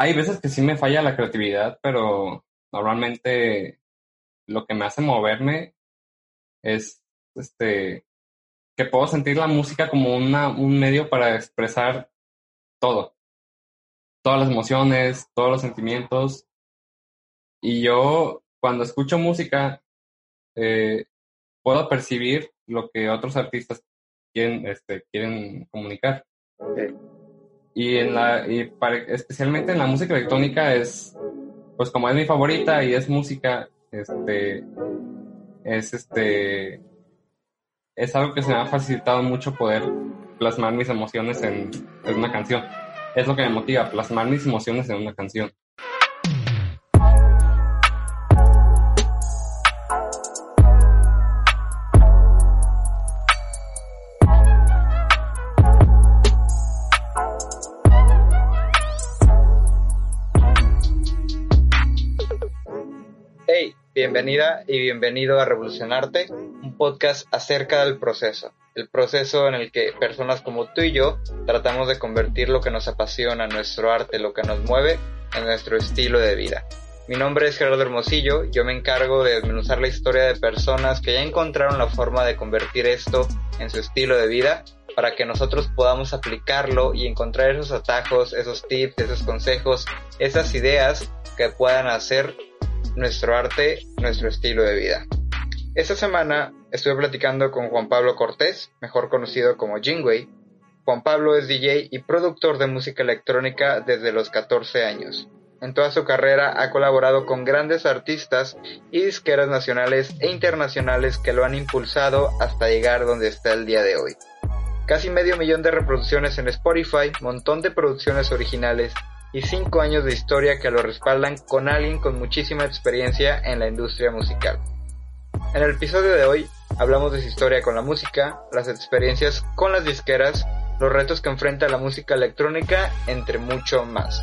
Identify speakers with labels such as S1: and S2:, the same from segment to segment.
S1: hay veces que sí me falla la creatividad, pero normalmente lo que me hace moverme es este que puedo sentir la música como una, un medio para expresar todo. Todas las emociones, todos los sentimientos. Y yo, cuando escucho música, eh, puedo percibir lo que otros artistas quieren, este, quieren comunicar. Y, en la, y especialmente en la música electrónica es, pues como es mi favorita y es música, este, es este, es algo que se me ha facilitado mucho poder plasmar mis emociones en, en una canción. Es lo que me motiva, plasmar mis emociones en una canción.
S2: Bienvenida y bienvenido a Revolucionarte, un podcast acerca del proceso, el proceso en el que personas como tú y yo tratamos de convertir lo que nos apasiona, nuestro arte, lo que nos mueve, en nuestro estilo de vida. Mi nombre es Gerardo Hermosillo, yo me encargo de desmenuzar la historia de personas que ya encontraron la forma de convertir esto en su estilo de vida para que nosotros podamos aplicarlo y encontrar esos atajos, esos tips, esos consejos, esas ideas que puedan hacer nuestro arte, nuestro estilo de vida. Esta semana estuve platicando con Juan Pablo Cortés, mejor conocido como Jingwei. Juan Pablo es DJ y productor de música electrónica desde los 14 años. En toda su carrera ha colaborado con grandes artistas y disqueras nacionales e internacionales que lo han impulsado hasta llegar donde está el día de hoy. Casi medio millón de reproducciones en Spotify, montón de producciones originales y cinco años de historia que lo respaldan con alguien con muchísima experiencia en la industria musical. En el episodio de hoy hablamos de su historia con la música, las experiencias con las disqueras, los retos que enfrenta la música electrónica, entre mucho más.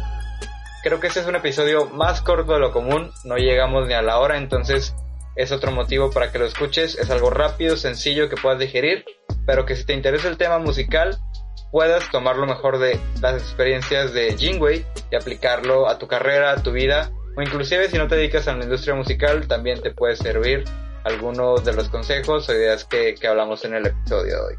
S2: Creo que este es un episodio más corto de lo común, no llegamos ni a la hora, entonces es otro motivo para que lo escuches, es algo rápido, sencillo que puedas digerir, pero que si te interesa el tema musical, puedas tomar lo mejor de las experiencias de Jingwei y aplicarlo a tu carrera, a tu vida, o inclusive si no te dedicas a la industria musical, también te puede servir algunos de los consejos o ideas que, que hablamos en el episodio de hoy.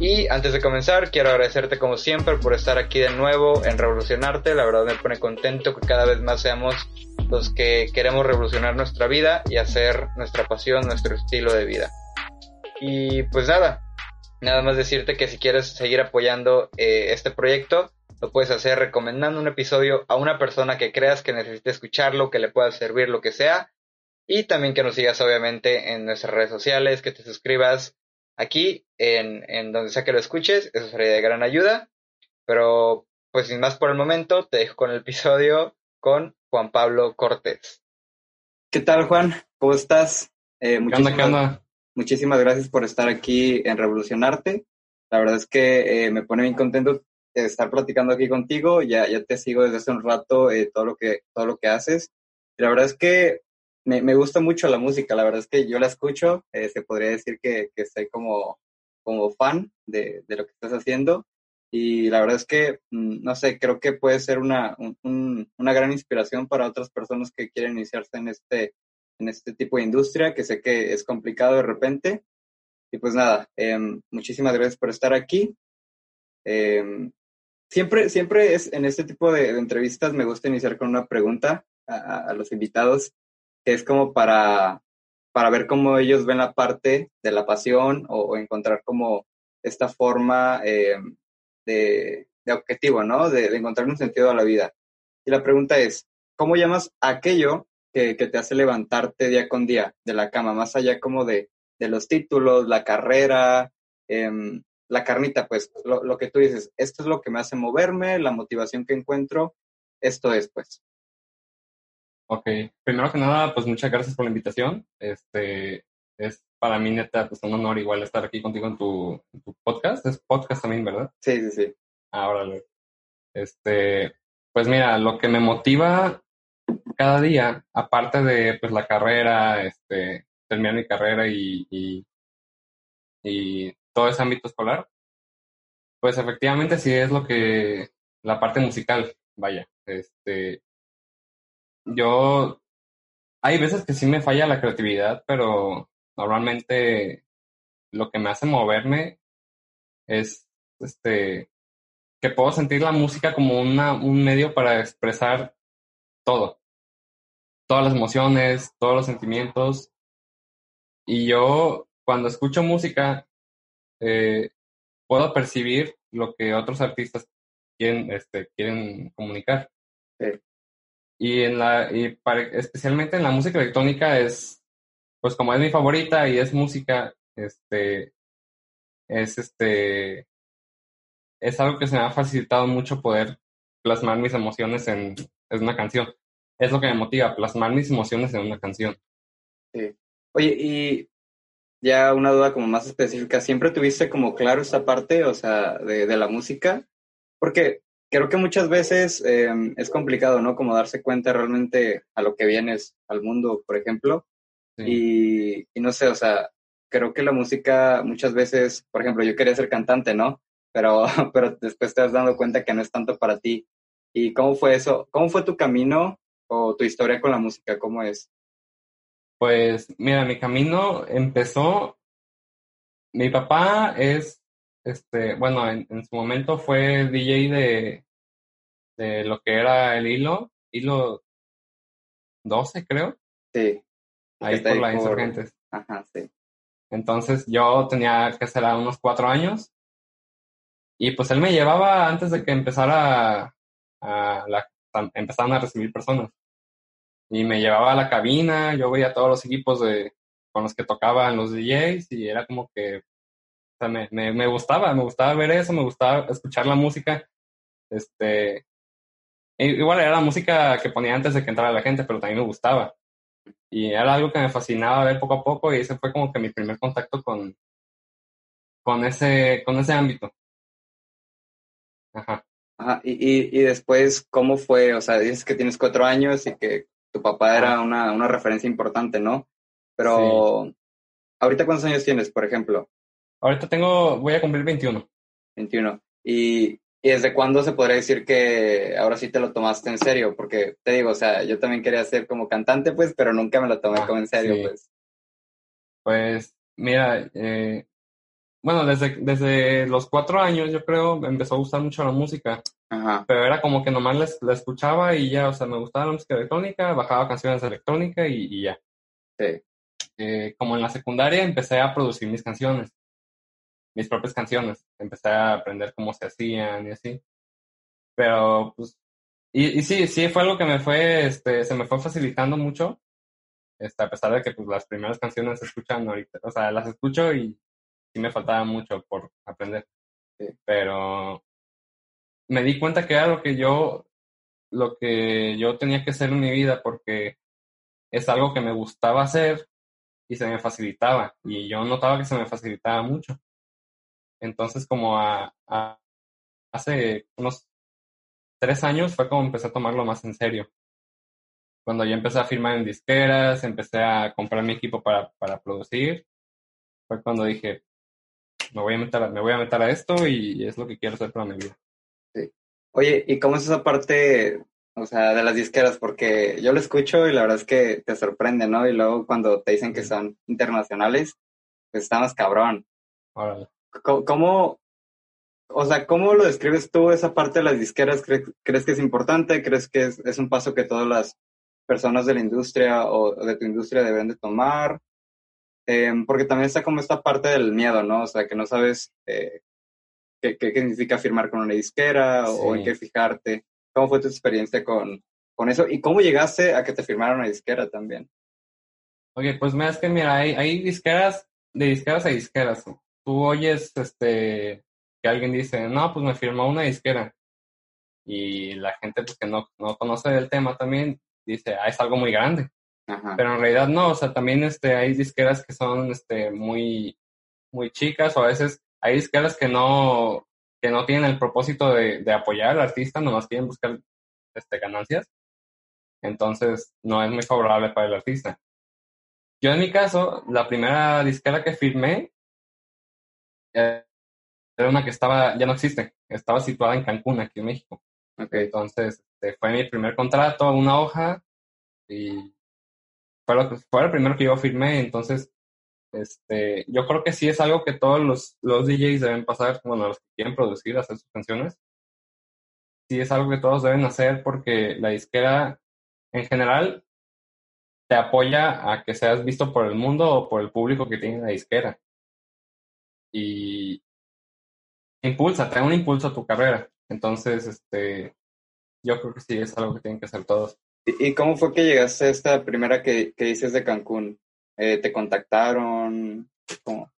S2: Y antes de comenzar, quiero agradecerte como siempre por estar aquí de nuevo en Revolucionarte. La verdad me pone contento que cada vez más seamos los que queremos revolucionar nuestra vida y hacer nuestra pasión, nuestro estilo de vida. Y pues nada, Nada más decirte que si quieres seguir apoyando eh, este proyecto, lo puedes hacer recomendando un episodio a una persona que creas que necesite escucharlo, que le pueda servir lo que sea. Y también que nos sigas obviamente en nuestras redes sociales, que te suscribas aquí, en, en donde sea que lo escuches, eso sería de gran ayuda. Pero pues sin más por el momento, te dejo con el episodio con Juan Pablo Cortés. ¿Qué tal Juan? ¿Cómo estás?
S1: Eh, ¿Qué
S2: Muchísimas gracias por estar aquí en Revolucionarte. La verdad es que eh, me pone bien contento estar platicando aquí contigo. Ya, ya te sigo desde hace un rato eh, todo, lo que, todo lo que haces. Y la verdad es que me, me, gusta mucho la música. La verdad es que yo la escucho. Eh, se podría decir que, que soy como, como fan de, de, lo que estás haciendo. Y la verdad es que, mm, no sé, creo que puede ser una, un, una gran inspiración para otras personas que quieren iniciarse en este, en este tipo de industria, que sé que es complicado de repente. Y pues nada, em, muchísimas gracias por estar aquí. Em, siempre, siempre es en este tipo de, entrevistas me gusta iniciar con una pregunta a, los invitados, que es como para, para ver cómo ellos ven la parte de la pasión o, encontrar como esta forma em, de, de, objetivo, ¿no? De, de encontrar un sentido a la vida. Y la pregunta es, ¿cómo llamas aquello que, te hace levantarte día con día de la cama, más allá como de, de los títulos, la carrera, em, la carnita, pues lo, lo, que tú dices, esto es lo que me hace moverme, la motivación que encuentro, esto es pues.
S1: Ok, primero que nada, pues muchas gracias por la invitación. Este, es para mí neta pues un honor igual estar aquí contigo en tu, tu podcast. Es podcast también, ¿verdad?
S2: Sí, sí, sí.
S1: Ahora, este, pues mira, lo que me motiva cada día, aparte de pues la carrera, este, terminar mi carrera y, y, y todo ese ámbito escolar, pues efectivamente sí es lo que, la parte musical, vaya, este, yo, hay veces que sí me falla la creatividad, pero normalmente lo que me hace moverme es, este, que puedo sentir la música como una, un medio para expresar todo, todas las emociones, todos los sentimientos. Y yo, cuando escucho música, eh, puedo percibir lo que otros artistas quieren, este, quieren comunicar. Y en la, y especialmente en la música electrónica es, pues como es mi favorita y es música, este, es este, es algo que se me ha facilitado mucho poder plasmar mis emociones en, en una canción. Es lo que me motiva, plasmar mis emociones en una canción.
S2: Sí. Oye, y ya una duda como más específica, ¿siempre tuviste como claro esta parte, o sea, de, de la música? Porque creo que muchas veces em, es complicado, ¿no? Como darse cuenta realmente a lo que vienes al mundo, por ejemplo. Y, y, no sé, o sea, creo que la música muchas veces, por ejemplo, yo quería ser cantante, ¿no? Pero, pero después te has dado cuenta que no es tanto para ti. ¿Y cómo fue eso? ¿Cómo fue tu camino o tu historia con la música? ¿Cómo es?
S1: Pues mira, mi camino empezó, mi papá es, este, bueno, en, su momento fue DJ de, de lo que era el hilo, hilo 12 creo.
S2: Sí.
S1: Ahí por la Insurgentes.
S2: Ajá, sí.
S1: Entonces yo tenía que ser a unos cuatro años y pues él me llevaba antes de que empezara a, la, empezaran a recibir personas y me llevaba a la cabina, yo veía todos los equipos de, con los que tocaban los DJs y era como que o sea, me, me, me, gustaba, me gustaba ver eso, me gustaba escuchar la música. Este, igual era la música que ponía antes de que entrara la gente, pero también me gustaba. Y era algo que me fascinaba ver poco a poco y ese fue como que mi primer contacto con, con, ese, con ese ámbito.
S2: Ajá. Ajá. Y, y, y después, ¿cómo fue? O sea, dices que tienes cuatro años y que tu papá era una, una referencia importante, ¿no? Pero, ¿ahorita cuántos años tienes, por ejemplo?
S1: Ahorita tengo, voy a cumplir 21.
S2: 21. ¿Y, y desde cuándo se podría decir que ahora sí te lo tomaste en serio? Porque te digo, o sea, yo también quería ser como cantante, pues, pero nunca me lo tomé ah, como en serio, pues.
S1: Pues, mira, eh, bueno, desde, desde los cuatro años, yo creo, me empezó a gustar mucho la música.
S2: Ajá.
S1: Pero era como que nomás la, escuchaba y ya, o sea, me gustaba la música electrónica, bajaba canciones de electrónica y, y ya.
S2: Sí.
S1: Eh, como en la secundaria empecé a producir mis canciones, mis propias canciones. Empecé a aprender cómo se hacían y así. Pero, pues, y, y sí, sí, fue algo que me fue, este, se me fue facilitando mucho. Este, a pesar de que, pues, las primeras canciones se escuchan ahorita, o sea, las escucho y sí me faltaba mucho por aprender. Pero me di cuenta que era lo que yo, lo que yo tenía que hacer en mi vida porque es algo que me gustaba hacer y se me facilitaba y yo notaba que se me facilitaba mucho. Entonces como a hace unos tres años fue como empecé a tomarlo más en serio. Cuando yo empecé a firmar en disqueras, empecé a comprar mi equipo para, para producir, fue cuando dije, me voy a meter, me voy a meter a esto y es lo que quiero hacer para mi vida.
S2: Oye, ¿y cómo es esa parte, o sea, de las disqueras? Porque yo lo escucho y la verdad es que te sorprende, ¿no? Y luego cuando te dicen que son internacionales, pues está más cabrón.
S1: Órale.
S2: ¿Cómo, o sea, cómo lo describes tú esa parte de las disqueras? ¿Crees, que es importante? ¿Crees que es, es, un paso que todas las personas de la industria o de tu industria deben de tomar? Eh, porque también está como esta parte del miedo, ¿no? O sea, que no sabes eh, qué, qué, significa firmar con una disquera sí. o en qué fijarte. ¿Cómo fue tu experiencia con, con eso? ¿Y cómo llegaste a que te firmaran una disquera también?
S1: Ok, pues mira, es que mira, hay, hay disqueras, de disqueras a disqueras. Tú oyes este que alguien dice, no, pues me firmó una disquera. Y la gente pues que no, no conoce el tema también dice, ah, es algo muy grande.
S2: Ajá.
S1: Pero en realidad no, o sea, también este, hay disqueras que son este, muy, muy chicas o a veces hay disqueras que no, que no tienen el propósito de, de apoyar al artista, nomás quieren buscar este, ganancias. Entonces, no es muy favorable para el artista. Yo en mi caso, la primera disquera que firmé eh, era una que estaba, ya no existe, estaba situada en Cancún, aquí en México. Entonces, este, fue mi primer contrato, una hoja, y fue, lo fue el primero que yo firmé, entonces, este, yo creo que sí es algo que todos los, los DJs deben pasar, bueno, los que quieren producir, hacer sus canciones, sí es algo que todos deben hacer porque la disquera, en general, te apoya a que seas visto por el mundo o por el público que tiene la disquera. Y impulsa, da un impulso a tu carrera. Entonces, este, yo creo que sí es algo que tienen que hacer todos.
S2: ¿Y cómo fue que llegaste a esta primera que, que dices de Cancún? Eh, ¿Te contactaron? ¿Cómo?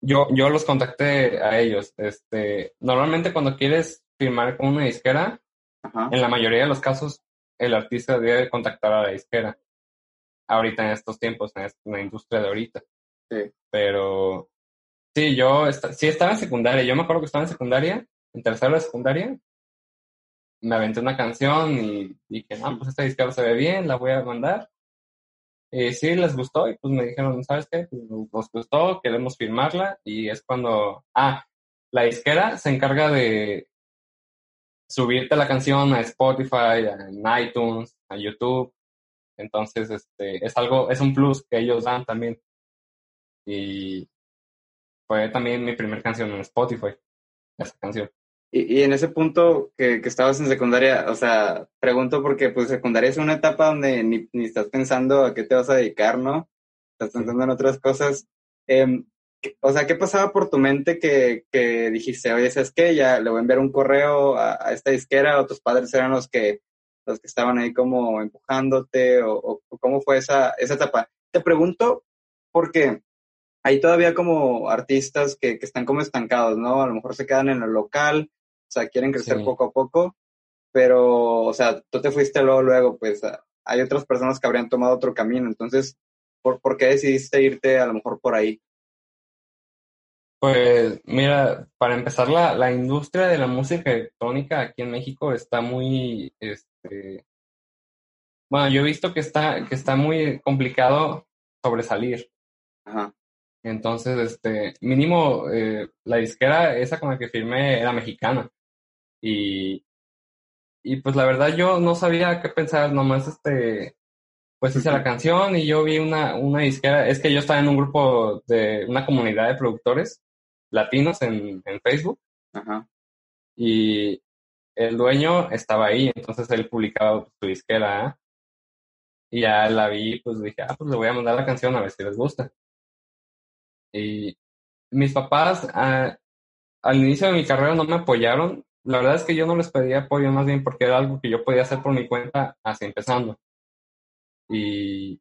S1: Yo, yo los contacté a ellos. Este, normalmente cuando quieres firmar con una disquera, en la mayoría de los casos el artista debe contactar a la disquera. Ahorita en estos tiempos, en, la industria de ahorita.
S2: Sí.
S1: Pero sí, yo sí estaba en secundaria. Yo me acuerdo que estaba en secundaria, en tercera de secundaria. Me aventé una canción y dije, no, pues esta disquera se ve bien, la voy a mandar. Y sí, les gustó y pues me dijeron, ¿sabes qué? Pues, nos gustó, queremos firmarla y es cuando, ah, la disquera se encarga de subirte la canción a Spotify, a iTunes, a YouTube. Entonces, este, es algo, es un plus que ellos dan también. Y fue también mi primera canción en Spotify, esa canción.
S2: Y, y en ese punto que, que, estabas en secundaria, o sea, pregunto porque pues secundaria es una etapa donde ni, ni estás pensando a qué te vas a dedicar, ¿no? Estás pensando en otras cosas. Eh, o sea, ¿qué pasaba por tu mente que, que dijiste, oye, ¿sabes qué? Ya le voy a enviar un correo a, esta disquera o tus padres eran los que, los que estaban ahí como empujándote o, cómo fue esa, esa etapa? Te pregunto porque hay todavía como artistas que, que están como estancados, ¿no? A lo mejor se quedan en el local, o sea, quieren crecer poco a poco, pero, o sea, tú te fuiste luego, luego, pues hay otras personas que habrían tomado otro camino, entonces, ¿por, ¿por qué decidiste irte a lo mejor por ahí?
S1: Pues mira, para empezar, la, la industria de la música electrónica aquí en México está muy, este, bueno, yo he visto que está, que está muy complicado sobresalir.
S2: Ajá.
S1: Entonces, este, mínimo, eh, la disquera esa con la que firmé era mexicana. Y, y pues la verdad yo no sabía qué pensar, nomás este, pues hice la canción y yo vi una, una disquera, es que yo estaba en un grupo de una comunidad de productores latinos en, en Facebook.
S2: Ajá.
S1: Y el dueño estaba ahí, entonces él publicaba su disquera. ¿eh? Y ya la vi, pues dije, ah, pues le voy a mandar la canción a ver si les gusta. Y mis papás ah, al inicio de mi carrera no me apoyaron. La verdad es que yo no les pedía apoyo más bien porque era algo que yo podía hacer por mi cuenta así empezando. Y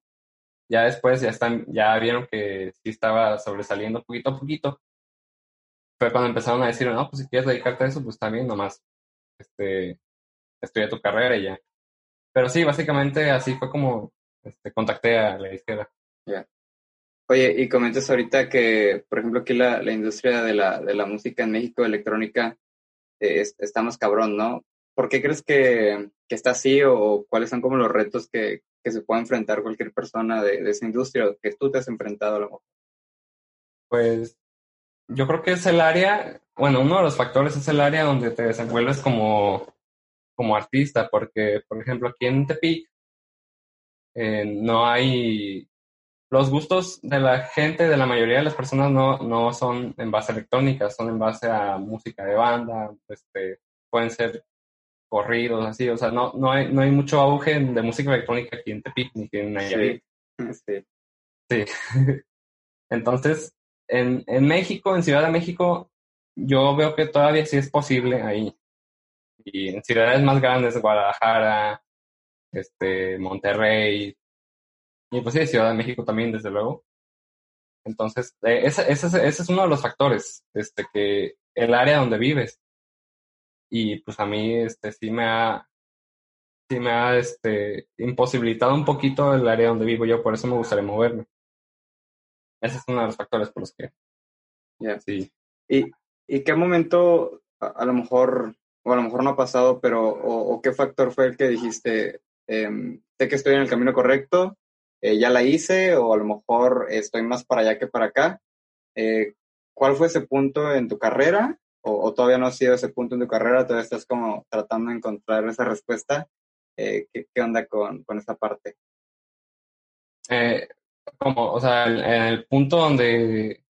S1: ya después ya están, ya vieron que sí estaba sobresaliendo poquito a poquito. Pero cuando empezaron a decir, no, pues si quieres dedicarte a eso, pues también nomás, este, estudia tu carrera y ya. Pero sí, básicamente así fue como este, contacté a la izquierda.
S2: Ya. Oye, y comentas ahorita que, por ejemplo, aquí la, la industria de la, de la música en México, electrónica, eh, está más cabrón, ¿no? ¿Por qué crees que, que está así o, cuáles son como los retos que, que se puede enfrentar cualquier persona de, esa industria que tú te has enfrentado a lo mejor?
S1: Pues yo creo que es el área, bueno, uno de los factores es el área donde te desenvuelves como, como artista, porque, por ejemplo, aquí en Tepic eh, no hay... Los gustos de la gente, de la mayoría de las personas, no, no son en base electrónica, son en base a música de banda, este, pueden ser corridos, así, o sea, no, no, hay, no hay mucho auge de música electrónica aquí en Tepic ni en Nayarit.
S2: Sí.
S1: sí. Entonces, en, en México, en Ciudad de México, yo veo que todavía sí es posible ahí. Y en ciudades más grandes, Guadalajara, este, Monterrey, y pues sí, Ciudad de México también, desde luego. Entonces, eh, ese, ese, ese, es uno de los factores, este, que el área donde vives. Y pues a mí, este, sí me ha, sí me ha, este, imposibilitado un poquito el área donde vivo yo, por eso me gustaría moverme. Ese es uno de los factores por los que.
S2: Ya. Sí. ¿Y, ¿Y qué momento, a, lo mejor, o a lo mejor no ha pasado, pero, o, qué factor fue el que dijiste, eh, sé que estoy en el camino correcto, eh, ya la hice, o a lo mejor estoy más para allá que para acá? Eh, ¿Cuál fue ese punto en tu carrera? o, todavía no has sido ese punto en tu carrera, todavía estás como tratando de encontrar esa respuesta. Eh, ¿qué, ¿qué, onda con, con esa parte?
S1: Eh, como, o sea, el, el, punto donde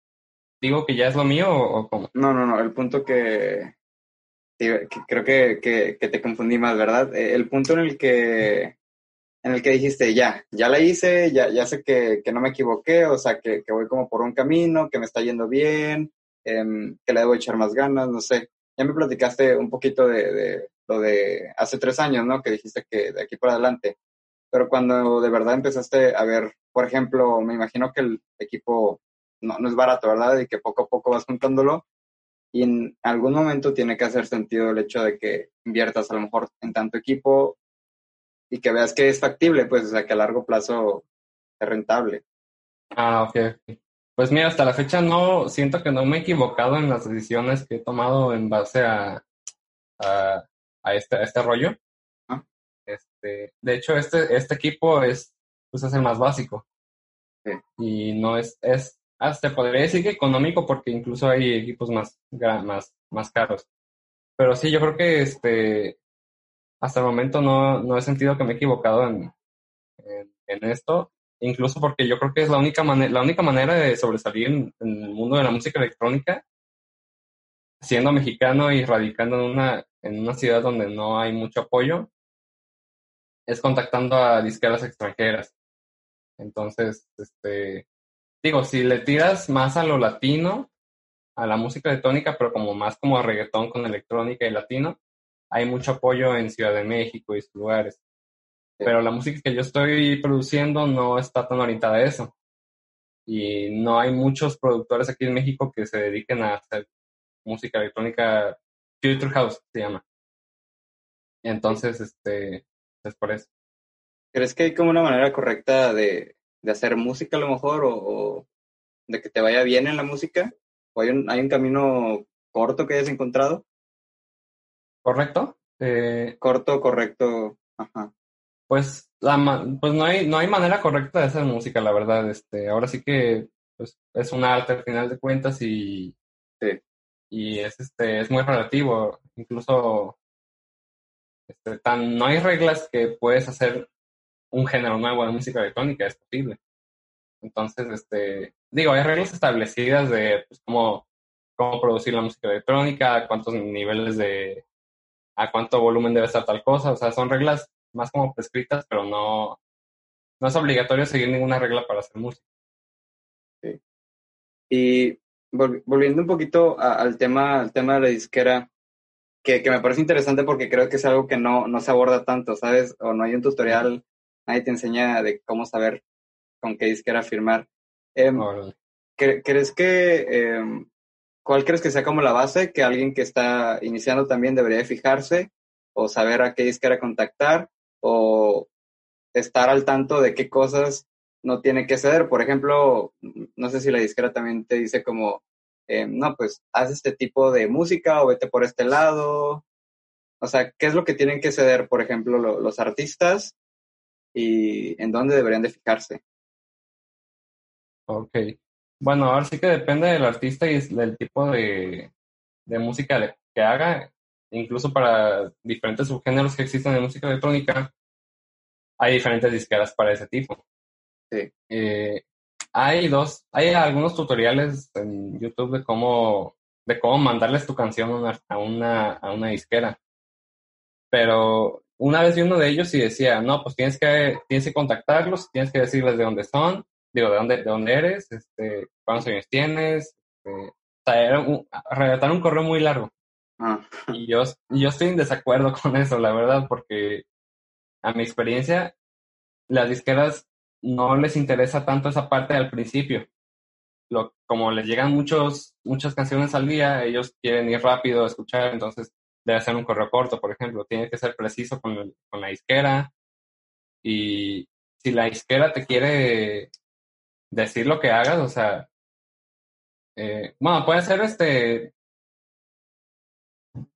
S1: digo que ya es lo mío o, cómo?
S2: No, no, no, el punto que, que creo que, que, que, te confundí más, ¿verdad? Eh, el punto en el que en el que dijiste, ya, ya la hice, ya, ya sé que, que no me equivoqué, o sea, que, que voy como por un camino, que me está yendo bien, eh, que le debo echar más ganas, no sé. Ya me platicaste un poquito de, de, lo de hace tres años, ¿no? Que dijiste que de aquí por adelante. Pero cuando de verdad empezaste a ver, por ejemplo, me imagino que el equipo no, no es barato, ¿verdad? Y que poco a poco vas juntándolo. Y en algún momento tiene que hacer sentido el hecho de que inviertas a lo mejor en tanto equipo y que veas que es factible, pues, o sea, que a largo plazo es rentable.
S1: Ah, ok. Pues mira, hasta la fecha no, siento que no me he equivocado en las decisiones que he tomado en base a, a, a este, este rollo.
S2: Ah.
S1: Este, de hecho, este, este equipo es, pues es el más básico.
S2: Sí.
S1: Y no es, es, hasta podría decir que económico porque incluso hay equipos más, más, más caros. Pero sí, yo creo que este, hasta el momento no, no he sentido que me he equivocado en, en, esto, incluso porque yo creo que es la única, la única manera de sobresalir en, en, el mundo de la música electrónica, siendo mexicano y radicando en una, en una ciudad donde no hay mucho apoyo, es contactando a disqueras extranjeras. Entonces, este, digo, si le tiras más a lo latino, a la música electrónica, pero como más como a reggaetón con electrónica y latino, hay mucho apoyo en Ciudad de México y sus lugares. Pero la música que yo estoy produciendo no está tan orientada a eso. Y no hay muchos productores aquí en México que se dediquen a hacer música electrónica, Future House se llama. Entonces, este, es por eso.
S2: ¿Crees que hay como una manera correcta de, de hacer música a lo mejor o, o, de que te vaya bien en la música? ¿O hay un, hay un camino corto que hayas encontrado?
S1: ¿Correcto? Eh,
S2: Corto, correcto. Ajá.
S1: Pues, la, pues no, hay, no hay manera correcta de hacer música, la verdad. Este, ahora sí que pues, es un arte al final de cuentas y,
S2: sí.
S1: y es, este, es muy relativo. Incluso este, tan, no hay reglas que puedes hacer un género nuevo de música electrónica, es posible. Entonces, este, digo, hay reglas establecidas de pues, cómo, cómo producir la música electrónica, cuántos niveles de, a cuánto volumen debe estar tal cosa. O sea, son reglas más como prescritas, pero no, no es obligatorio seguir ninguna regla para hacer música.
S2: Sí. Y vol volviendo un poquito a, al, tema, al tema de la disquera, que, que, me parece interesante porque creo que es algo que no, no se aborda tanto, ¿sabes? O no hay un tutorial, nadie te enseña de cómo saber con qué disquera firmar. Eh, ¿Crees que eh, ¿Cuál crees que sea como la base que alguien que está iniciando también debería fijarse o saber a qué disquera contactar o estar al tanto de qué cosas no tiene que ceder? Por ejemplo, no sé si la disquera también te dice como, eh, no, pues haz este tipo de música o vete por este lado. O sea, ¿qué es lo que tienen que ceder, por ejemplo, lo, los artistas y en dónde deberían de fijarse?
S1: Ok. Bueno, ahora sí que depende del artista y del tipo de, de música que haga. Incluso para diferentes subgéneros que existen en música electrónica, hay diferentes disqueras para ese tipo.
S2: Sí.
S1: Eh, hay dos, hay algunos tutoriales en YouTube de cómo, de cómo mandarles tu canción a una, a una, a una disquera. Pero una vez vi uno de ellos y decía, no, pues tienes que, tienes que contactarlos, tienes que decirles de dónde son, digo, ¿de dónde, de dónde eres? Este, ¿Cuántos años tienes? Este, o sea, era un, redactar un correo muy largo.
S2: Ah.
S1: Y yo, yo estoy en desacuerdo con eso, la verdad, porque a mi experiencia, las disqueras no les interesa tanto esa parte al principio. Lo, como les llegan muchos, muchas canciones al día, ellos quieren ir rápido a escuchar, entonces debe ser un correo corto, por ejemplo. Tiene que ser preciso con, el, con la disquera. Y si la disquera te quiere decir lo que hagas, o sea, eh, bueno, puede ser este,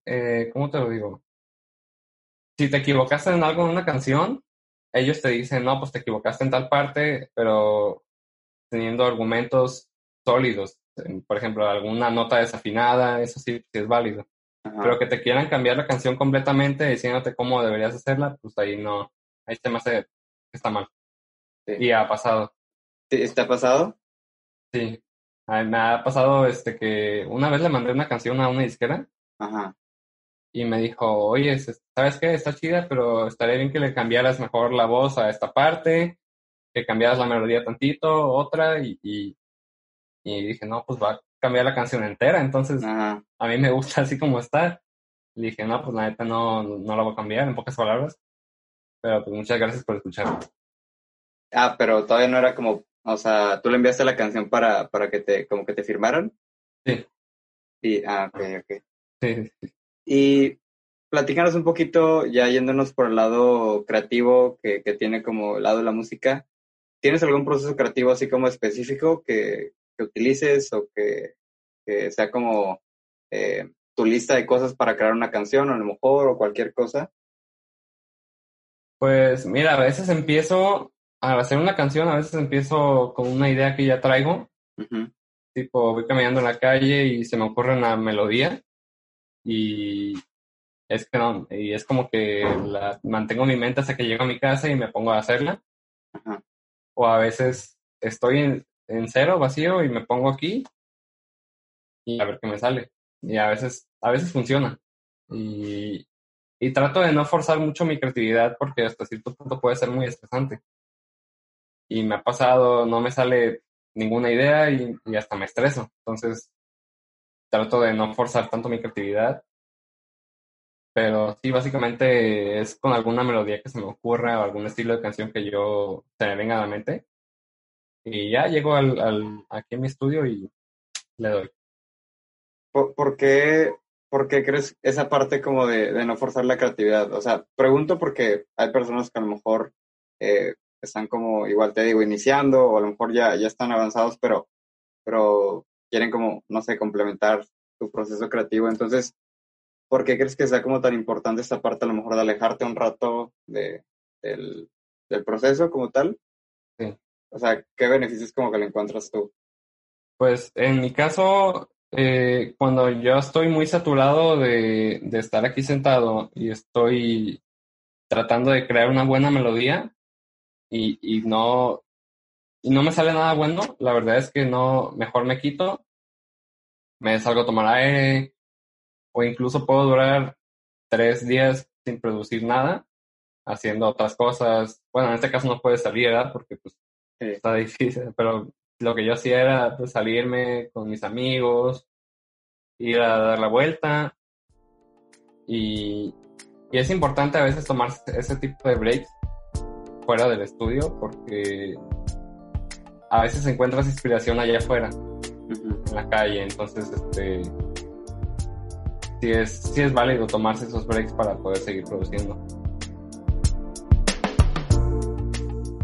S1: eh, ¿cómo te lo digo? Si te equivocaste en algo en una canción, ellos te dicen, no, pues te equivocaste en tal parte, pero teniendo argumentos sólidos. por ejemplo, alguna nota desafinada, eso sí, sí es válido. Pero que te quieran cambiar la canción completamente diciéndote cómo deberías hacerla, pues ahí no, ahí se me hace que está mal. Y ha pasado.
S2: ¿Te ha pasado?
S1: Sí. me ha pasado este que una vez le mandé una canción a una disquera. Ajá. Y me dijo, oye, ¿sabes qué? Está chida, pero estaría bien que le cambiaras mejor la voz a esta parte, que cambiaras la melodía tantito, otra, y, y, dije, no, pues va a cambiar la canción entera, entonces a mí me gusta así como está. Le dije, no, pues la neta no, no la voy a cambiar, en pocas palabras. Pero pues muchas gracias por escuchar.
S2: Ah, pero todavía no era como, o sea, tú le enviaste la canción para, para que te, como que te firmaran.
S1: Sí.
S2: Y, ah, ok, ok.
S1: Sí, sí.
S2: Y platícanos un poquito, ya yéndonos por el lado creativo que, que tiene como el lado de la música. ¿Tienes algún proceso creativo así como específico que, que utilices o que, que sea como eh, tu lista de cosas para crear una canción, o a lo mejor, o cualquier cosa?
S1: Pues mira, a veces empiezo a hacer una canción, a veces empiezo con una idea que ya traigo. Tipo, voy caminando en la calle y se me ocurre una melodía y es que no, y es como que la mantengo en mi mente hasta que llego a mi casa y me pongo a hacerla. O a veces estoy en, en, cero, vacío, y me pongo aquí y a ver qué me sale. Y a veces, a veces funciona. Y, y trato de no forzar mucho mi creatividad porque hasta cierto punto puede ser muy estresante. Y me ha pasado, no me sale ninguna idea y, hasta me estreso. Entonces, trato de no forzar tanto mi creatividad. Pero sí, básicamente es con alguna melodía que se me ocurra o algún estilo de canción que yo se me venga a la mente. Y ya llego al, al, aquí en mi estudio y le doy.
S2: ¿Por, por qué ¿por qué crees esa parte como de, de, no forzar la creatividad? O sea, pregunto porque hay personas que a lo mejor eh, están como, igual te digo, iniciando o a lo mejor ya, ya están avanzados, pero, pero quieren como, no sé, complementar tu proceso creativo. Entonces, ¿por qué crees que sea como tan importante esta parte a lo mejor de alejarte un rato de, del, del proceso como tal?
S1: Sí.
S2: O sea, ¿qué beneficios como que le encuentras tú?
S1: Pues en mi caso, eh, cuando yo estoy muy saturado de, de estar aquí sentado y estoy tratando de crear una buena melodía y, y no y no me sale nada bueno, la verdad es que no, mejor me quito, me salgo a tomar aire, o incluso puedo durar tres días sin producir nada, haciendo otras cosas. Bueno, en este caso no puede salir, ¿verdad? Porque pues está difícil, pero lo que yo hacía era pues, salirme con mis amigos, ir a dar la vuelta. Y, y es importante a veces tomar ese tipo de breaks fuera del estudio porque a veces encuentras inspiración allá afuera, en la calle. Entonces, este, sí es, sí es válido tomarse esos breaks para poder seguir produciendo.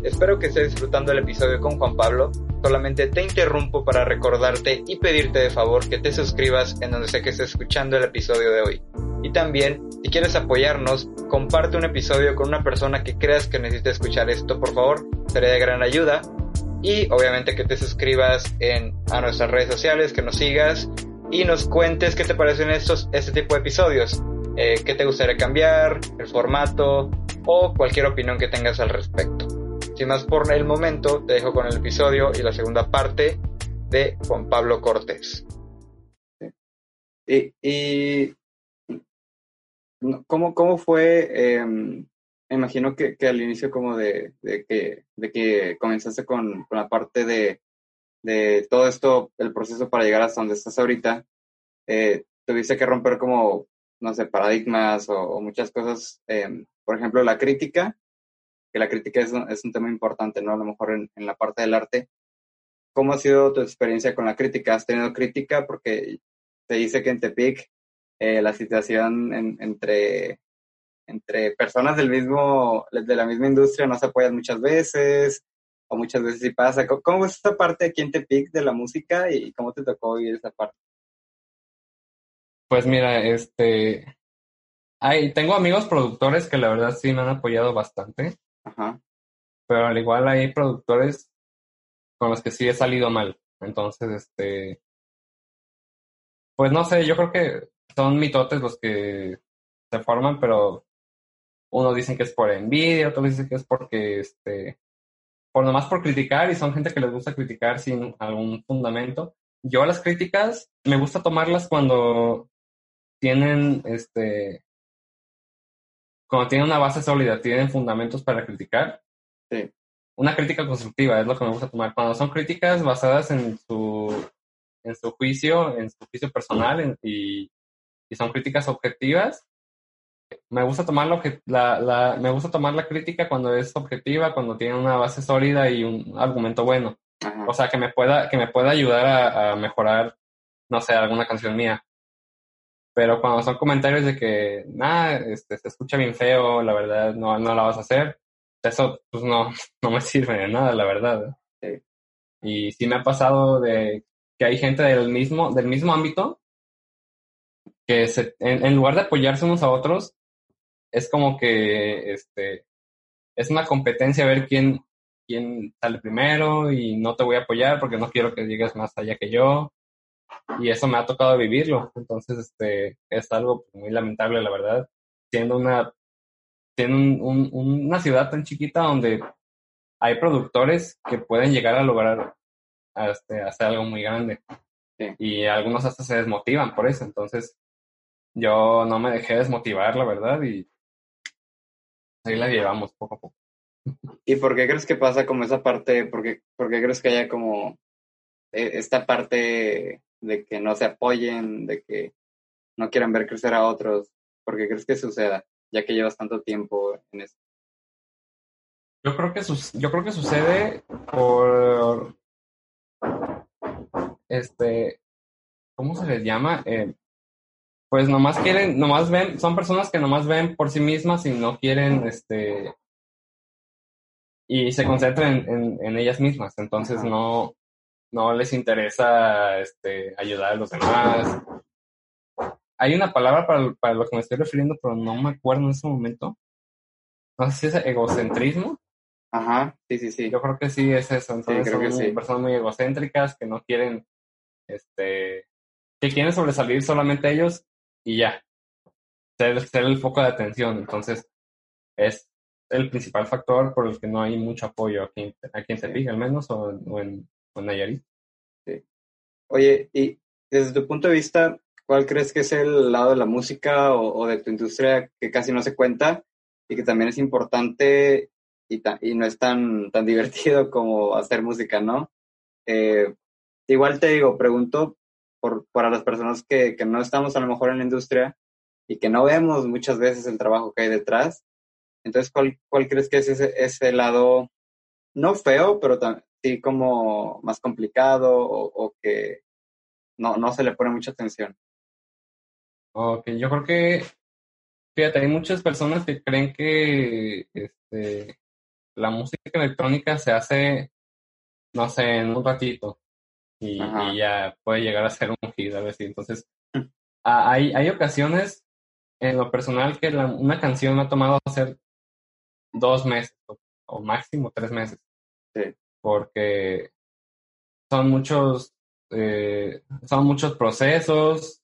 S3: Espero que estés disfrutando el episodio con Juan Pablo. Solamente te interrumpo para recordarte y pedirte de favor que te suscribas en donde sé que estés escuchando el episodio de hoy. Y también, si quieres apoyarnos, comparte un episodio con una persona que creas que necesite escuchar esto, por favor, sería de gran ayuda. Y obviamente que te suscribas en, a nuestras redes sociales, que nos sigas y nos cuentes qué te parecen estos, este tipo de episodios. Eh, qué te gustaría cambiar, el formato o cualquier opinión que tengas al respecto. Sin más por el momento, te dejo con el episodio y la segunda parte de Juan Pablo Cortés.
S2: Y, ¿cómo, cómo fue? Em, me imagino que, que, al inicio como de, de, que, de que comenzaste con, con la parte de, de, todo esto, el proceso para llegar hasta donde estás ahorita, eh, tuviste que romper como, no sé, paradigmas o, muchas cosas. Em, por ejemplo, la crítica que la crítica es un, es un tema importante, ¿no? A lo mejor en, en, la parte del arte. ¿Cómo ha sido tu experiencia con la crítica? ¿Has tenido crítica? Porque se dice que en Tepic eh, la situación entre, entre personas del mismo, de la misma industria no se apoyan muchas veces, o muchas veces sí pasa. ¿Cómo, es esta parte aquí en Tepic de la música y cómo te tocó vivir esa parte?
S1: Pues mira, este, hay, tengo amigos productores que la verdad sí me han apoyado bastante.
S2: Ajá.
S1: Pero al igual hay productores con los que sí he salido mal. Entonces, este, pues no sé, yo creo que son mitotes los que se forman, pero unos dicen que es por envidia, otros dicen que es porque, este, por nomás por criticar y son gente que les gusta criticar sin algún fundamento. Yo las críticas me gusta tomarlas cuando tienen, este, cuando tienen una base sólida, tienen fundamentos para criticar.
S2: Sí.
S1: Una crítica constructiva es lo que me gusta tomar. Cuando son críticas basadas en su, en su juicio, en su juicio personal y, y son críticas objetivas, me gusta tomar la, la, me gusta tomar la crítica cuando es objetiva, cuando tiene una base sólida y un argumento bueno. O sea, que me pueda, que me pueda ayudar a, mejorar, no sé, alguna canción mía. Pero cuando son comentarios de que, nada, este, se escucha bien feo, la verdad, no, no la vas a hacer, eso pues no, no me sirve de nada, la verdad. Y sí me ha pasado de que hay gente del mismo, del mismo ámbito que se, en, lugar de apoyarse unos a otros, es como que este es una competencia a ver quién, quién sale primero y no te voy a apoyar porque no quiero que llegues más allá que yo. Y eso me ha tocado vivirlo. Entonces, este, es algo muy lamentable, la verdad. Siendo una, siendo un, una ciudad tan chiquita donde hay productores que pueden llegar a lograr este, hacer algo muy grande. Y algunos hasta se desmotivan por eso. Entonces, yo no me dejé desmotivar, la verdad, y ahí la llevamos poco a poco.
S2: ¿Y por qué crees que pasa como esa parte? ¿Por qué, por qué crees que haya como e, esta parte de que no se apoyen, de que no quieran ver crecer a otros? ¿Por qué crees que suceda, ya que llevas tanto tiempo en eso?
S1: Yo creo que, yo creo que sucede por, este, ¿cómo se les llama? Eh, pues nomás quieren, nomás ven, son personas que nomás ven por sí mismas y no quieren, este, y se concentran en, ellas mismas, entonces no, no les interesa, este, ayudar a los demás. Hay una palabra para, para lo que me estoy refiriendo, pero no me acuerdo en ese momento. No sé si es egocentrismo.
S2: Ajá, sí, sí, sí.
S1: Yo creo que sí es eso. Entonces son personas muy egocéntricas que no quieren, este, que quieren sobresalir solamente ellos y ya. Ser, ser el foco de atención. Entonces, es el principal factor por el que no hay mucho apoyo aquí, aquí en Tepic, al menos, o, en, o Nayarit.
S2: Sí. Oye, y desde tu punto de vista, ¿cuál crees que es el lado de la música o, de tu industria que casi no se cuenta y que también es importante y, y no es tan, tan divertido como hacer música, ¿no? Eh, igual te digo, pregunto por, para las personas que, que, no estamos a lo mejor en la industria y que no vemos muchas veces el trabajo que hay detrás. Entonces, ¿cuál, cuál crees que es ese, ese lado, no feo, pero sí como más complicado o, que no, no se le pone mucha atención?
S1: Ok, yo creo que, fíjate, hay muchas personas que creen que este, la música electrónica se hace, no sé, en un ratito y, ya puede llegar a ser un hit, a ver si. Entonces, mm. hay, hay ocasiones en lo personal que una canción me ha tomado hacer dos meses o, máximo tres meses.
S2: Sí.
S1: Porque son muchos, eh, son muchos procesos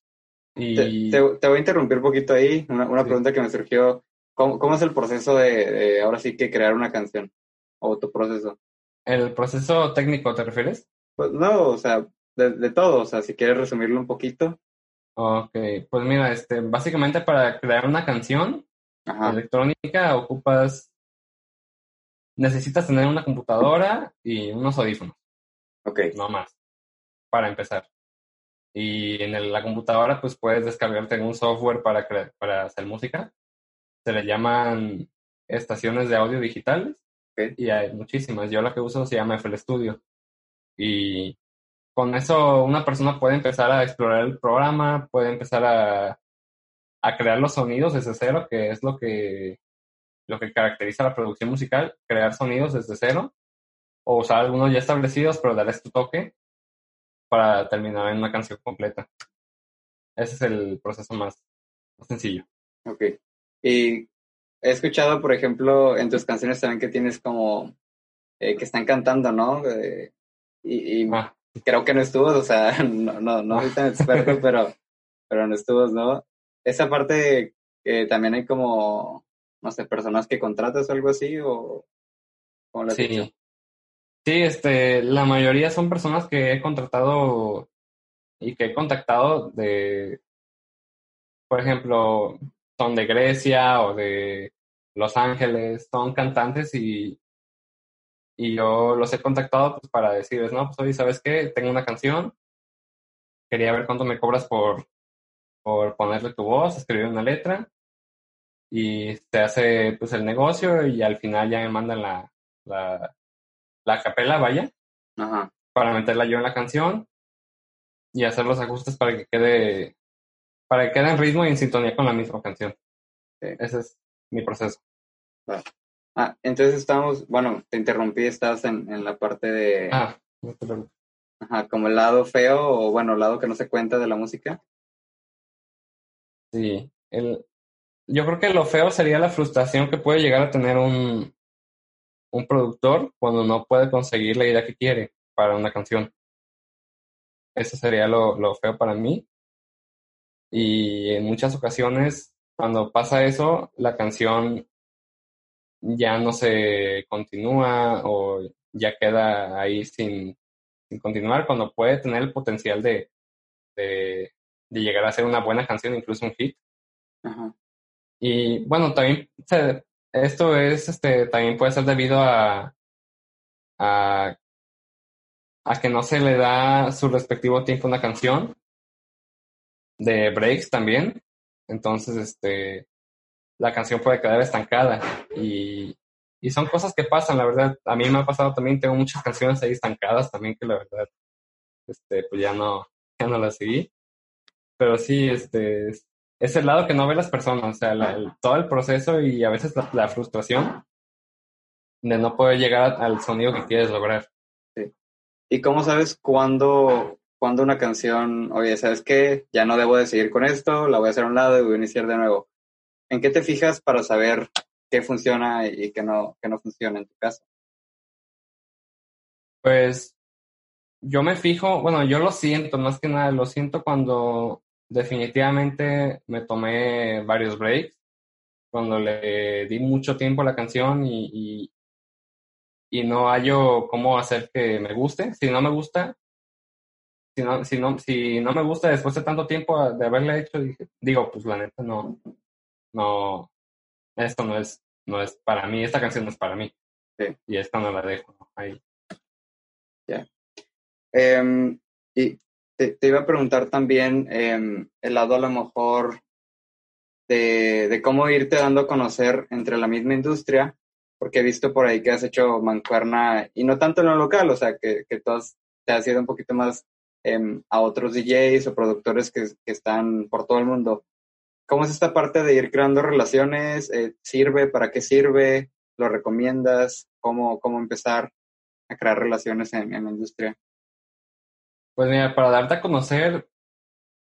S1: y...
S2: Te, voy a interrumpir un poquito ahí, una, pregunta que me surgió. ¿Cómo, ¿Cómo, es el proceso de, de, ahora sí que crear una canción? ¿O tu proceso?
S1: ¿El proceso técnico te refieres?
S2: Pues no, o sea, de, todo, o sea, si quieres resumirlo un poquito.
S1: Ok, pues mira, este, básicamente para crear una canción electrónica ocupas, necesitas tener una computadora y unos audífonos.
S2: Ok.
S1: No más, para empezar. Y en la computadora pues puedes descargarte un software para, para hacer música. Se le llaman estaciones de audio digitales. Y hay muchísimas. Yo la que uso se llama FL Studio. Y con eso una persona puede empezar a explorar el programa, puede empezar a, a crear los sonidos desde cero, que es lo que, lo que caracteriza la producción musical, crear sonidos desde cero, o usar algunos ya establecidos, pero darles tu toque para terminar en una canción completa. Ese es el proceso más, sencillo.
S2: Ok. Y he escuchado, por ejemplo, en tus canciones también que tienes como eh, que están cantando, ¿no?
S1: Y,
S2: ah, creo que no estuvo, o sea, no, no, no soy tan experto, pero, pero no estuvo, ¿no? Esa parte que también hay como, no sé, personas que contratas o algo así, o ¿cómo lo has
S1: Sí. Sí, este, la mayoría son personas que he contratado y que he contactado de, por ejemplo, son de Grecia o de Los Ángeles, son cantantes y, y yo los he contactado pues, para decirles, no, pues oye, ¿sabes qué? Tengo una canción, quería ver cuánto me cobras por, por ponerle tu voz, escribir una letra y te hace pues el negocio y al final ya me mandan la, la, la capela, vaya
S2: Ajá,
S1: para meterla yo en la canción y hacer los ajustes para que quede para que quede en ritmo y en sintonía con la misma canción.
S2: Sí.
S1: Ese es mi proceso.
S2: Ah, entonces estamos, bueno, te interrumpí, estabas en, en la parte de,
S1: Ah, no te preocupes.
S2: ajá, como el lado feo o bueno, el lado que no se cuenta de la música.
S1: sí. El, yo creo que lo feo sería la frustración que puede llegar a tener un, un productor cuando no puede conseguir la idea que quiere para una canción. Eso sería lo, lo feo para mí. Y en muchas ocasiones, cuando pasa eso, la canción ya no se continúa o ya queda ahí sin, sin continuar, cuando puede tener el potencial de, de, de llegar a ser una buena canción, incluso un hit.
S2: Ajá,
S1: Y bueno, también se- esto es, este, también puede ser debido a, a, a que no se le da su respectivo tiempo a una canción, de breaks también. Entonces, este, la canción puede quedar estancada y, y son cosas que pasan, la verdad. A mí me ha pasado también, tengo muchas canciones ahí estancadas también que la verdad, este, pues ya no, ya no las seguí. Pero sí, este, es, el lado que no ve las personas, o sea, todo el proceso y a veces la, frustración de no poder llegar al sonido que quieres lograr.
S2: ¿Y cómo sabes cuándo, cuándo una canción, oye, ¿sabes qué? Ya no debo de seguir con esto, la voy a hacer a un lado y voy a iniciar de nuevo. ¿En qué te fijas para saber qué funciona y qué no, qué no funciona en tu caso?
S1: Pues yo me fijo, bueno, yo lo siento, más que nada, lo siento cuando definitivamente me tomé varios breaks, cuando le di mucho tiempo a la canción y, y, no hallo cómo hacer que me guste. Si no me gusta, si no, si no, si no me gusta después de tanto tiempo de haberla hecho, dije- digo, pues la neta no, no, esto no es, no es para mí, esta canción no es para mí.
S2: Sí.
S1: Y esta no la dejo ahí.
S2: Em, y te, te iba a preguntar también em, el lado a lo mejor de, de cómo irte dando a conocer entre la misma industria, porque he visto por ahí que has hecho mancuerna, y no tanto en lo local, o sea, que, que tú has, te has ido un poquito más em, a otros DJs o productores que, que están por todo el mundo. ¿Cómo es esta parte de ir creando relaciones? Eh, ¿Sirve? ¿Para qué sirve? ¿Lo recomiendas? ¿Cómo, cómo empezar a crear relaciones en, en la industria?
S1: Pues mira, para darte a conocer,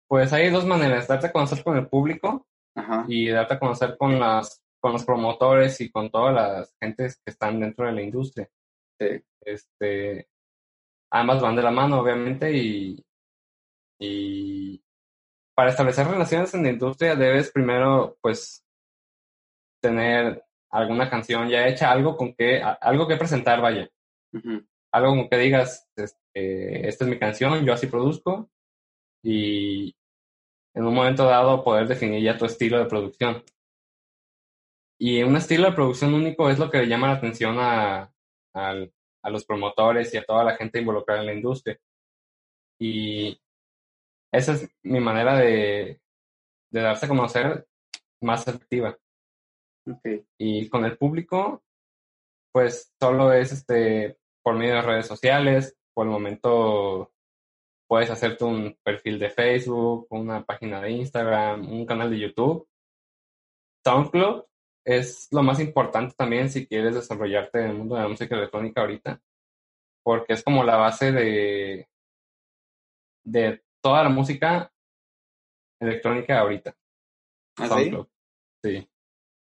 S1: pues hay dos maneras, darte a conocer con el público
S2: Ajá.
S1: y darte a conocer con las con los promotores y con todas las gentes que están dentro de la industria.
S2: Sí.
S1: Este, ambas van de la mano, obviamente, y, y para establecer relaciones en la industria debes primero, pues, tener alguna canción ya hecha, algo con que, a- algo que presentar, vaya.
S2: Ujú.
S1: algo como que digas, este, esta es mi canción, yo así produzco, y en un momento dado poder definir ya tu estilo de producción. Y un estilo de producción único es lo que le llama la atención a, al- a los promotores y a toda la gente involucrada en la industria. Y esa es mi manera de, de darse a conocer más efectiva.
S2: Ok.
S1: Y con el público, pues solo es este por medio de redes sociales. Por el momento puedes hacerte un perfil de Facebook, una página de Instagram, un canal de YouTube. SoundCloud es lo más importante también si quieres desarrollarte en el mundo de la música electrónica ahorita, porque es como la base de, de toda la música electrónica ahorita.
S2: ¿Ah, sí?
S1: SoundCloud. Sí. De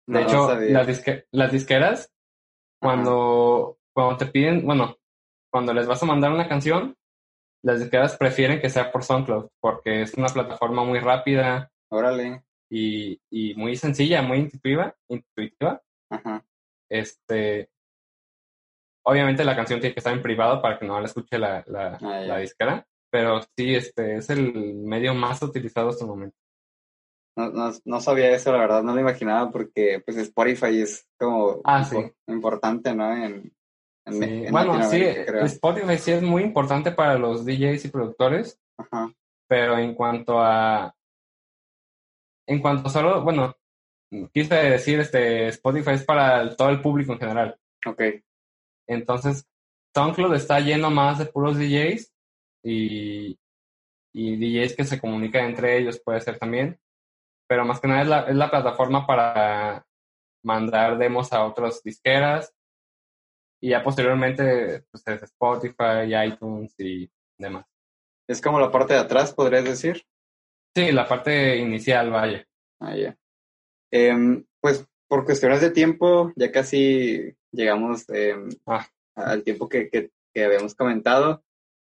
S2: no
S1: hecho, las, disque- las disqueras, cuando, cuando te piden, bueno, cuando les vas a mandar una canción, las disqueras prefieren que sea por SoundCloud porque es una plataforma muy rápida
S2: Órale.
S1: y, y muy sencilla, muy intuitiva, intuitiva.
S2: Ajá.
S1: Este, obviamente la canción tiene que estar en privado para que no la escuche la, la,
S2: Ah,
S1: la disquera, pero sí, este es el medio más utilizado hasta el momento.
S2: No, no, no sabía eso, la verdad, no lo imaginaba porque pues Spotify es como
S1: Ah,
S2: impo- importante, ¿no? En, en,
S1: Sí,
S2: en
S1: Bueno, sí,
S2: creo.
S1: Spotify sí es muy importante para los DJs y productores,
S2: Ajá.
S1: pero en cuanto a, en cuanto solo, bueno, quise decir, este, Spotify es para todo el público en general.
S2: Ok.
S1: Entonces, SoundCloud está lleno más de puros DJs y, y DJs que se comunican entre ellos, puede ser también. Pero más que nada es la, es la plataforma para mandar demos a otras disqueras. Y ya posteriormente, pues es Spotify, iTunes y demás.
S2: Es como la parte de atrás, podrías decir.
S1: Sí, la parte inicial, vaya.
S2: Ah, ya. Em, pues por cuestiones de tiempo, ya casi llegamos em,
S1: Ah.
S2: al tiempo que, que- que habíamos comentado.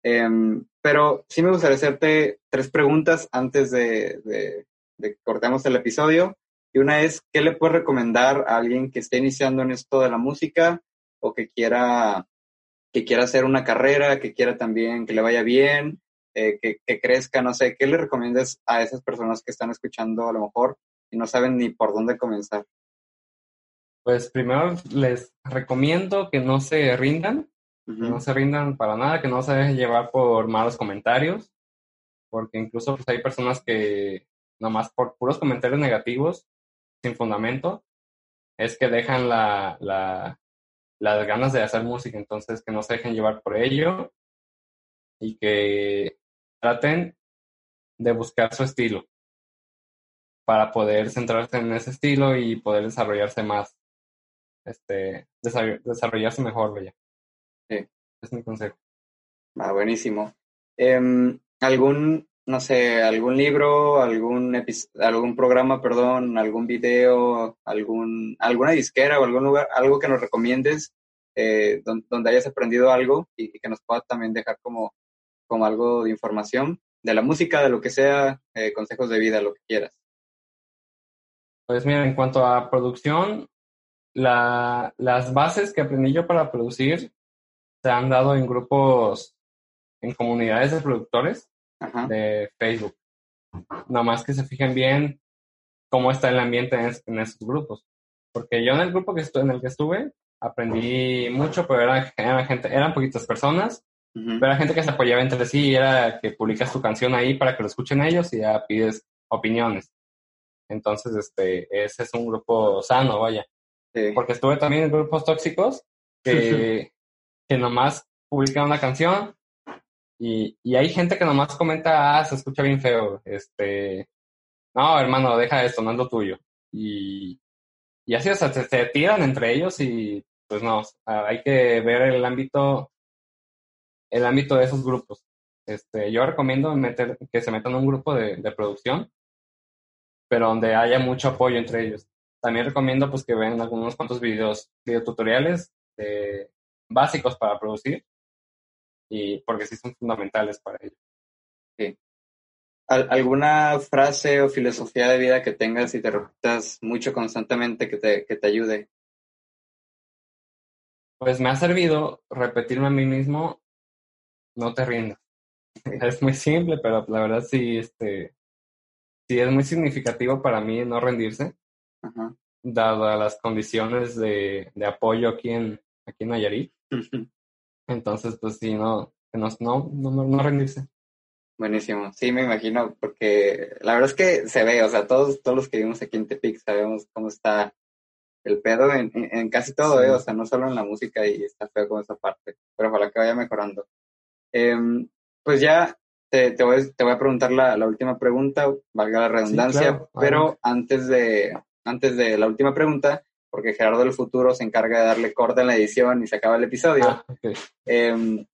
S2: Em, pero sí me gustaría hacerte tres preguntas antes de, que cortemos el episodio. Y una es, ¿qué le puedes recomendar a alguien que esté iniciando en esto de la música o que quiera, que quiera hacer una carrera, que quiera también que le vaya bien, eh, que crezca? No sé, ¿qué le recomiendas a esas personas que están escuchando a lo mejor y no saben ni por dónde comenzar?
S1: Pues primero les recomiendo que no se rindan, que no se rindan para nada, que no se dejen llevar por malos comentarios, porque incluso pues, hay personas que nomás por puros comentarios negativos, sin fundamento, es que dejan la, la, las ganas de hacer música, entonces que no se dejen llevar por ello y que traten de buscar su estilo para poder centrarse en ese estilo y poder desarrollarse más, este, desarroll- desarrollarse mejor, vaya.
S2: Sí.
S1: Es mi consejo.
S2: Ah, buenísimo. Em, ¿algún, no sé, algún libro, algún, algún programa, perdón, algún video, algún, alguna disquera o algún lugar, algo que nos recomiendes eh, don- donde hayas aprendido algo y, y que nos pueda también dejar como, como algo de información de la música, de lo que sea, eh, consejos de vida, lo que quieras?
S1: Pues mira, en cuanto a producción, la, las bases que aprendí yo para producir se han dado en grupos, en comunidades de productores
S2: Ajá.
S1: de Facebook. Nada más que se fijen bien cómo está el ambiente en, en esos grupos. Porque yo en el grupo que estu- en el que estuve aprendí mucho, pero era, era gente, eran poquitas personas,
S2: Ujú.
S1: pero era gente que se apoyaba entre sí y era que publicas tu canción ahí para que lo escuchen ellos y ya pides opiniones. Entonces, este, ese es un grupo sano, vaya.
S2: Sí.
S1: Porque estuve también en grupos tóxicos que, que nomás publican una canción y, y hay gente que nomás comenta, ah, se escucha bien feo, este, no, hermano, deja esto, no es lo tuyo. Y, y así, o sea, se, se tiran entre ellos y pues no, hay que ver el ámbito, el ámbito de esos grupos. Este, yo recomiendo meter, que se metan en un grupo de, de producción, pero donde haya mucho apoyo entre ellos. También recomiendo pues que vean algunos cuantos videos, videotutoriales eh, básicos para producir y porque sí son fundamentales para ello.
S2: Al- ¿Alguna frase o filosofía de vida que tengas y te repitas mucho constantemente que te, que te ayude?
S1: Pues me ha servido repetirme a mí mismo, no te rindas. Es muy simple, pero la verdad sí, este, sí es muy significativo para mí no rendirse,
S2: Ajá.
S1: dadas las condiciones de, de apoyo aquí en, aquí en Nayarit. Entonces, pues sí, no, no, no, no, no rendirse.
S2: Buenísimo, sí, me imagino, porque la verdad es que se ve, o sea, todos, todos los que vivimos aquí en Tepic sabemos cómo está el pedo en, en- en casi todo,
S1: Sí.
S2: ¿eh? o sea, no solo en la música y está feo como esa parte, pero ojalá que vaya mejorando. Em, pues ya te, te, voy, te voy a preguntar la, la última pregunta, valga la redundancia,
S1: claro,
S2: pero antes de, antes de la última pregunta, porque Gerardo del futuro se encarga de darle corte en la edición y se acaba el episodio.
S1: Ah, ok.
S2: Em,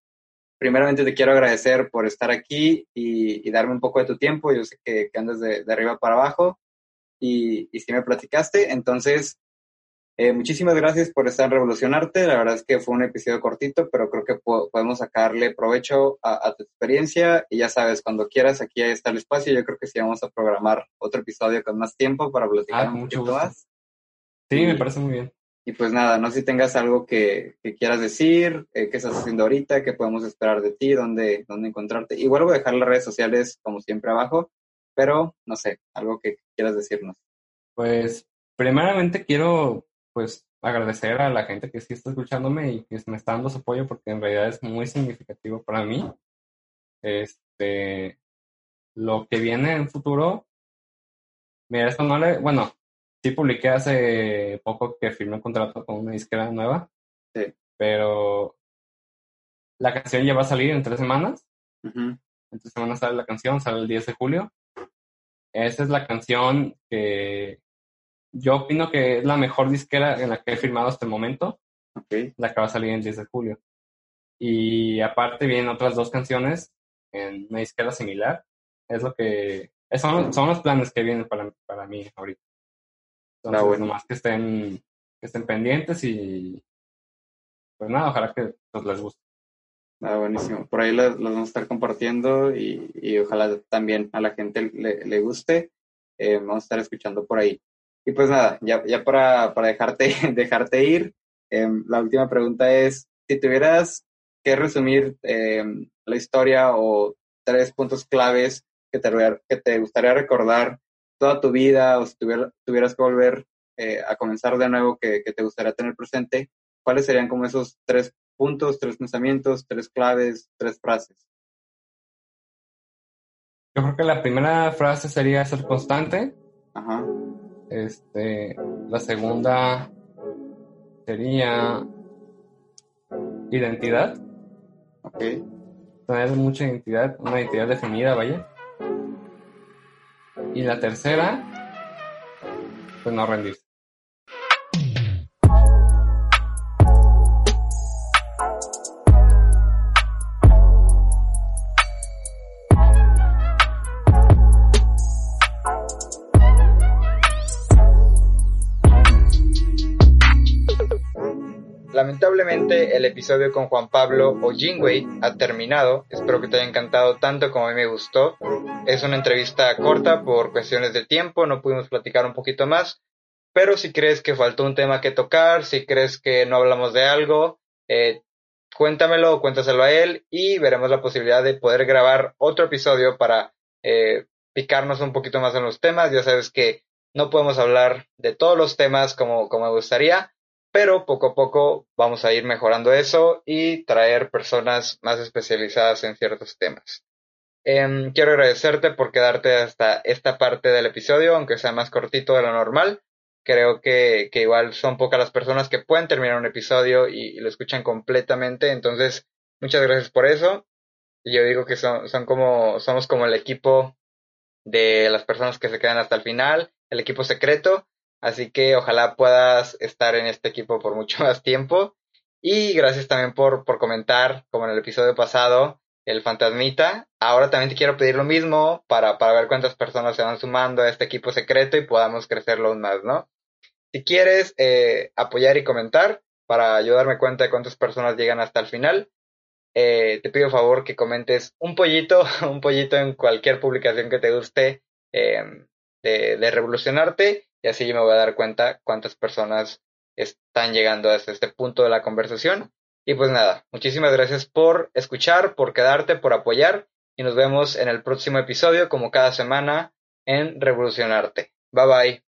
S2: primeramente te quiero agradecer por estar aquí y, y darme un poco de tu tiempo. Yo sé que, que andas de, de arriba para abajo y, y sí me platicaste. Entonces,
S4: Eh, muchísimas gracias por estar en Revolucionarte. La verdad es que fue un episodio cortito, pero creo que podemos sacarle provecho a, tu experiencia. Y ya sabes, cuando quieras, aquí está el espacio. Yo creo que sí vamos a programar otro episodio con más tiempo para platicar
S1: ah, mucho más. Sí, me parece muy bien.
S4: Y pues nada, no sé si tengas algo que, quieras decir, eh, qué estás haciendo ahorita, qué podemos esperar de ti, dónde, dónde encontrarte. Igual voy a dejar las redes sociales como siempre abajo, pero no sé, algo que quieras decirnos.
S1: Pues primeramente quiero pues agradecer a la gente que sí está escuchándome y que me está dando su apoyo porque en realidad es muy significativo para mí. Este, lo que viene en futuro, mira, esto no le, bueno, sí publiqué hace poco que firmé un contrato con una disquera nueva,
S4: sí.
S1: pero la canción ya va a salir en tres semanas. En tres semanas sale la canción, sale el 10 de julio. Esa es la canción que yo opino que es la mejor disquera en la que he firmado hasta el momento. La que va a salir el 10 de julio. Y aparte vienen otras dos canciones en una disquera similar. Es lo que... Son, son los planes que vienen para, para mí ahorita. Entonces, bueno. nomás que estén, que estén pendientes y pues nada, ojalá que pues, les guste.
S4: Ah, buenísimo. Por ahí los, vamos a estar compartiendo y, y, ojalá también a la gente le, le guste. Eh, vamos a estar escuchando por ahí. Y pues nada, ya, ya para, para dejarte, dejarte ir, em, la última pregunta es, si tuvieras que resumir em, la historia o tres puntos claves que te, que te gustaría recordar toda tu vida o si tuvieras que volver eh, a comenzar de nuevo que, que, te gustaría tener presente, ¿cuáles serían como esos tres puntos, tres pensamientos, tres claves, tres frases?
S1: Yo creo que la primera frase sería ser constante.
S4: Ajá.
S1: Este, la segunda sería identidad.
S4: Ok.
S1: Tener mucha identidad, una identidad definida, vaya. Y la tercera, pues no rendirse.
S2: Lamentablemente el episodio con Juan Pablo o Jingwei ha terminado. Espero que te haya encantado tanto como a mí me gustó. Es una entrevista corta por cuestiones de tiempo, no pudimos platicar un poquito más. Pero si crees que faltó un tema que tocar, si crees que no hablamos de algo, eh, cuéntamelo cuéntaselo a él y veremos la posibilidad de poder grabar otro episodio para eh, picarnos un poquito más en los temas. Ya sabes que no podemos hablar de todos los temas como, como me gustaría, pero poco a poco vamos a ir mejorando eso y traer personas más especializadas en ciertos temas. Em, quiero agradecerte por quedarte hasta esta parte del episodio, aunque sea más cortito de lo normal. Creo que, que igual son pocas las personas que pueden terminar un episodio y, lo escuchan completamente, entonces muchas gracias por eso. Yo digo que son, son como, somos como el equipo de las personas que se quedan hasta el final, el equipo secreto, Así que ojalá puedas estar en este equipo por mucho más tiempo. Y gracias también por, por comentar, como en el episodio pasado, el fantasmita. Ahora también te quiero pedir lo mismo para, para ver cuántas personas se van sumando a este equipo secreto y podamos crecerlo aún más, ¿no? Si quieres eh, apoyar y comentar para ayudarme cuenta de cuántas personas llegan hasta el final, eh, te pido favor que comentes un pollito, un pollito en cualquier publicación que te guste eh, de, de revolucionarte y así yo me voy a dar cuenta cuántas personas están llegando hasta este punto de la conversación. Y pues nada, muchísimas gracias por escuchar, por quedarte, por apoyar y nos vemos en el próximo episodio como cada semana en Revolucionarte. Bye bye.